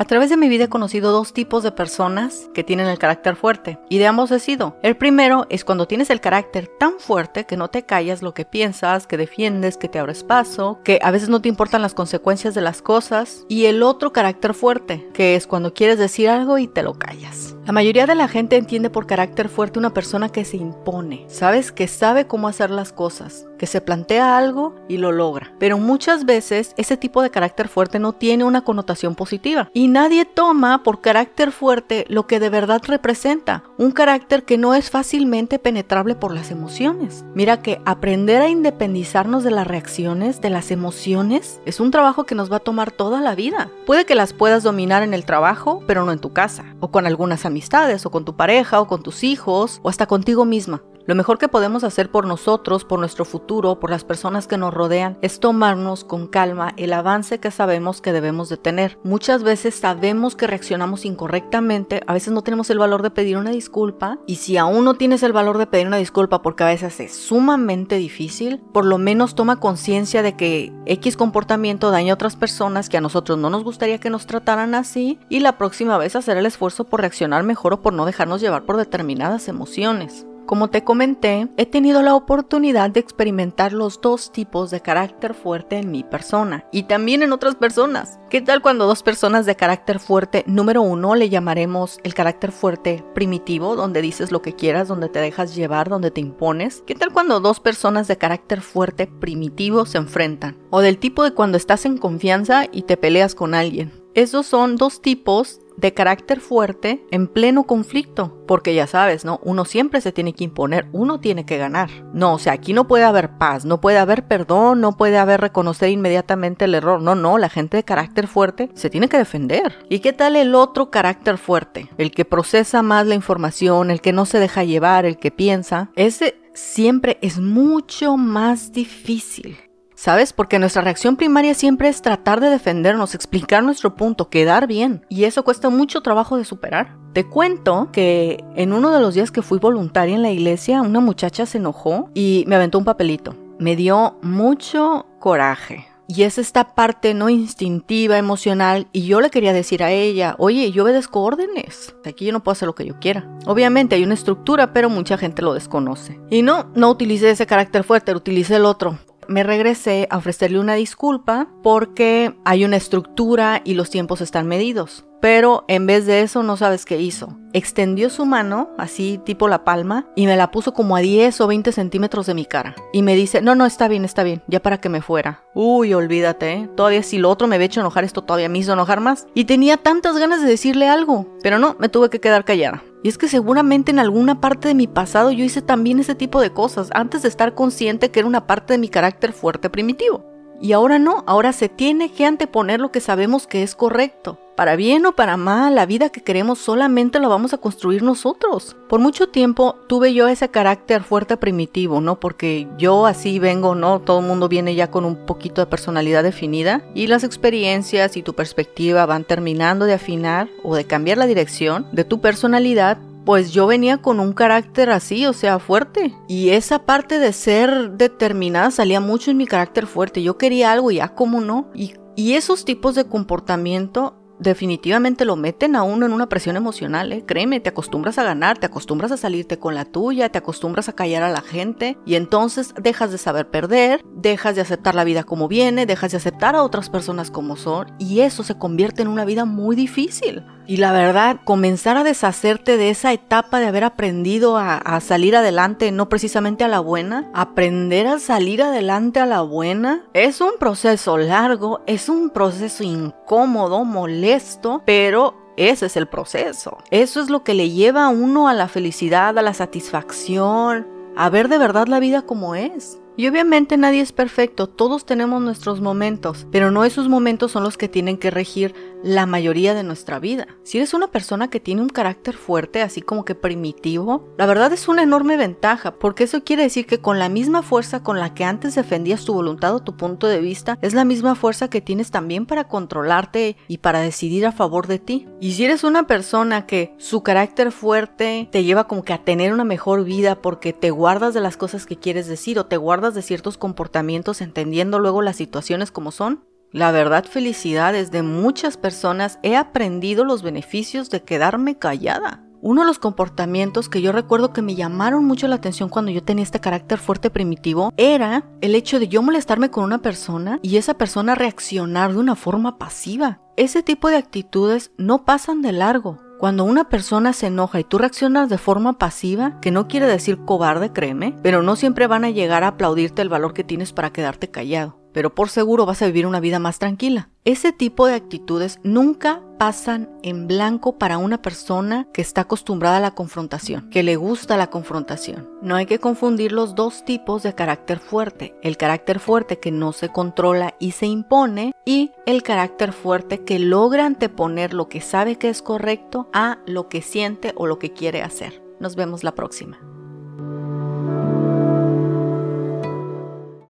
A través de mi vida he conocido dos tipos de personas que tienen el carácter fuerte y de ambos he sido. El primero es cuando tienes el carácter tan fuerte que no te callas lo que piensas, que defiendes, que te abres paso, que a veces no te importan las consecuencias de las cosas. Y el otro carácter fuerte, que es cuando quieres decir algo y te lo callas. La mayoría de la gente entiende por carácter fuerte una persona que se impone, sabes que sabe cómo hacer las cosas, que se plantea algo y lo logra. Pero muchas veces ese tipo de carácter fuerte no tiene una connotación positiva nadie toma por carácter fuerte lo que de verdad representa, un carácter que no es fácilmente penetrable por las emociones. Mira que aprender a independizarnos de las reacciones, de las emociones, es un trabajo que nos va a tomar toda la vida. Puede que las puedas dominar en el trabajo, pero no en tu casa, o con algunas amistades, o con tu pareja, o con tus hijos, o hasta contigo misma. Lo mejor que podemos hacer por nosotros, por nuestro futuro, por las personas que nos rodean, es tomarnos con calma el avance que sabemos que debemos de tener. Muchas veces sabemos que reaccionamos incorrectamente, a veces no tenemos el valor de pedir una disculpa y si aún no tienes el valor de pedir una disculpa porque a veces es sumamente difícil, por lo menos toma conciencia de que X comportamiento daña a otras personas que a nosotros no nos gustaría que nos trataran así y la próxima vez hacer el esfuerzo por reaccionar mejor o por no dejarnos llevar por determinadas emociones. Como te comenté, he tenido la oportunidad de experimentar los dos tipos de carácter fuerte en mi persona y también en otras personas. ¿Qué tal cuando dos personas de carácter fuerte, número uno, le llamaremos el carácter fuerte primitivo, donde dices lo que quieras, donde te dejas llevar, donde te impones? ¿Qué tal cuando dos personas de carácter fuerte primitivo se enfrentan? O del tipo de cuando estás en confianza y te peleas con alguien. Esos son dos tipos de carácter fuerte en pleno conflicto, porque ya sabes, ¿no? Uno siempre se tiene que imponer, uno tiene que ganar. No, o sea, aquí no puede haber paz, no puede haber perdón, no puede haber reconocer inmediatamente el error. No, no, la gente de carácter fuerte se tiene que defender. ¿Y qué tal el otro carácter fuerte? El que procesa más la información, el que no se deja llevar, el que piensa. Ese siempre es mucho más difícil. ¿Sabes? Porque nuestra reacción primaria siempre es tratar de defendernos, explicar nuestro punto, quedar bien. Y eso cuesta mucho trabajo de superar. Te cuento que en uno de los días que fui voluntaria en la iglesia, una muchacha se enojó y me aventó un papelito. Me dio mucho coraje. Y es esta parte no instintiva, emocional, y yo le quería decir a ella, oye, yo obedezco órdenes, aquí yo no puedo hacer lo que yo quiera. Obviamente hay una estructura, pero mucha gente lo desconoce. Y no, no utilicé ese carácter fuerte, utilicé el otro me regresé a ofrecerle una disculpa porque hay una estructura y los tiempos están medidos. Pero en vez de eso, no sabes qué hizo. Extendió su mano, así tipo la palma, y me la puso como a 10 o 20 centímetros de mi cara. Y me dice, no, no, está bien, está bien, ya para que me fuera. Uy, olvídate, ¿eh? todavía si lo otro me había hecho enojar, esto todavía me hizo enojar más. Y tenía tantas ganas de decirle algo, pero no, me tuve que quedar callada. Y es que seguramente en alguna parte de mi pasado yo hice también ese tipo de cosas antes de estar consciente que era una parte de mi carácter fuerte primitivo. Y ahora no, ahora se tiene que anteponer lo que sabemos que es correcto. Para bien o para mal, la vida que queremos solamente la vamos a construir nosotros. Por mucho tiempo tuve yo ese carácter fuerte primitivo, ¿no? Porque yo así vengo, ¿no? Todo el mundo viene ya con un poquito de personalidad definida y las experiencias y tu perspectiva van terminando de afinar o de cambiar la dirección de tu personalidad pues yo venía con un carácter así, o sea, fuerte. Y esa parte de ser determinada salía mucho en mi carácter fuerte. Yo quería algo, ya como no. Y, y esos tipos de comportamiento definitivamente lo meten a uno en una presión emocional, ¿eh? créeme, te acostumbras a ganar, te acostumbras a salirte con la tuya, te acostumbras a callar a la gente y entonces dejas de saber perder, dejas de aceptar la vida como viene, dejas de aceptar a otras personas como son y eso se convierte en una vida muy difícil. Y la verdad, comenzar a deshacerte de esa etapa de haber aprendido a, a, salir adelante, no precisamente a la buena, aprender a salir adelante a la buena, es un proceso largo, es un proceso incómodo, molesto, pero ese es el proceso. Eso es lo que le lleva a uno a la felicidad, a la satisfacción, a ver de verdad la vida como es. Y obviamente nadie es perfecto, todos tenemos nuestros momentos, pero no esos momentos son los que tienen que regir la mayoría de nuestra vida. Si eres una persona que tiene un carácter fuerte, así como que primitivo, la verdad es una enorme ventaja, porque eso quiere decir que con la misma fuerza con la que antes defendías tu voluntad o tu punto de vista, es la misma fuerza que tienes también para controlarte y para decidir a favor de ti. Y si eres una persona que su carácter fuerte te lleva como que a tener una mejor vida porque te guardas de las cosas que quieres decir o te guardas de ciertos comportamientos entendiendo luego las situaciones como son, La verdad, felicidades de muchas personas he aprendido los beneficios de quedarme callada. Uno de los comportamientos que yo recuerdo que me llamaron mucho la atención cuando yo tenía este carácter fuerte primitivo era el hecho de yo molestarme con una persona y esa persona reaccionar de una forma pasiva. Ese tipo de actitudes no pasan de largo. Cuando una persona se enoja y tú reaccionas de forma pasiva, que no quiere decir cobarde, créeme, pero no siempre van a llegar a aplaudirte el valor que tienes para quedarte callado pero por seguro vas a vivir una vida más tranquila. Ese tipo de actitudes nunca pasan en blanco para una persona que está acostumbrada a la confrontación, que le gusta la confrontación. No hay que confundir los dos tipos de carácter fuerte, el carácter fuerte que no se controla y se impone y el carácter fuerte que logra anteponer lo que sabe que es correcto a lo que siente o lo que quiere hacer. Nos vemos la próxima.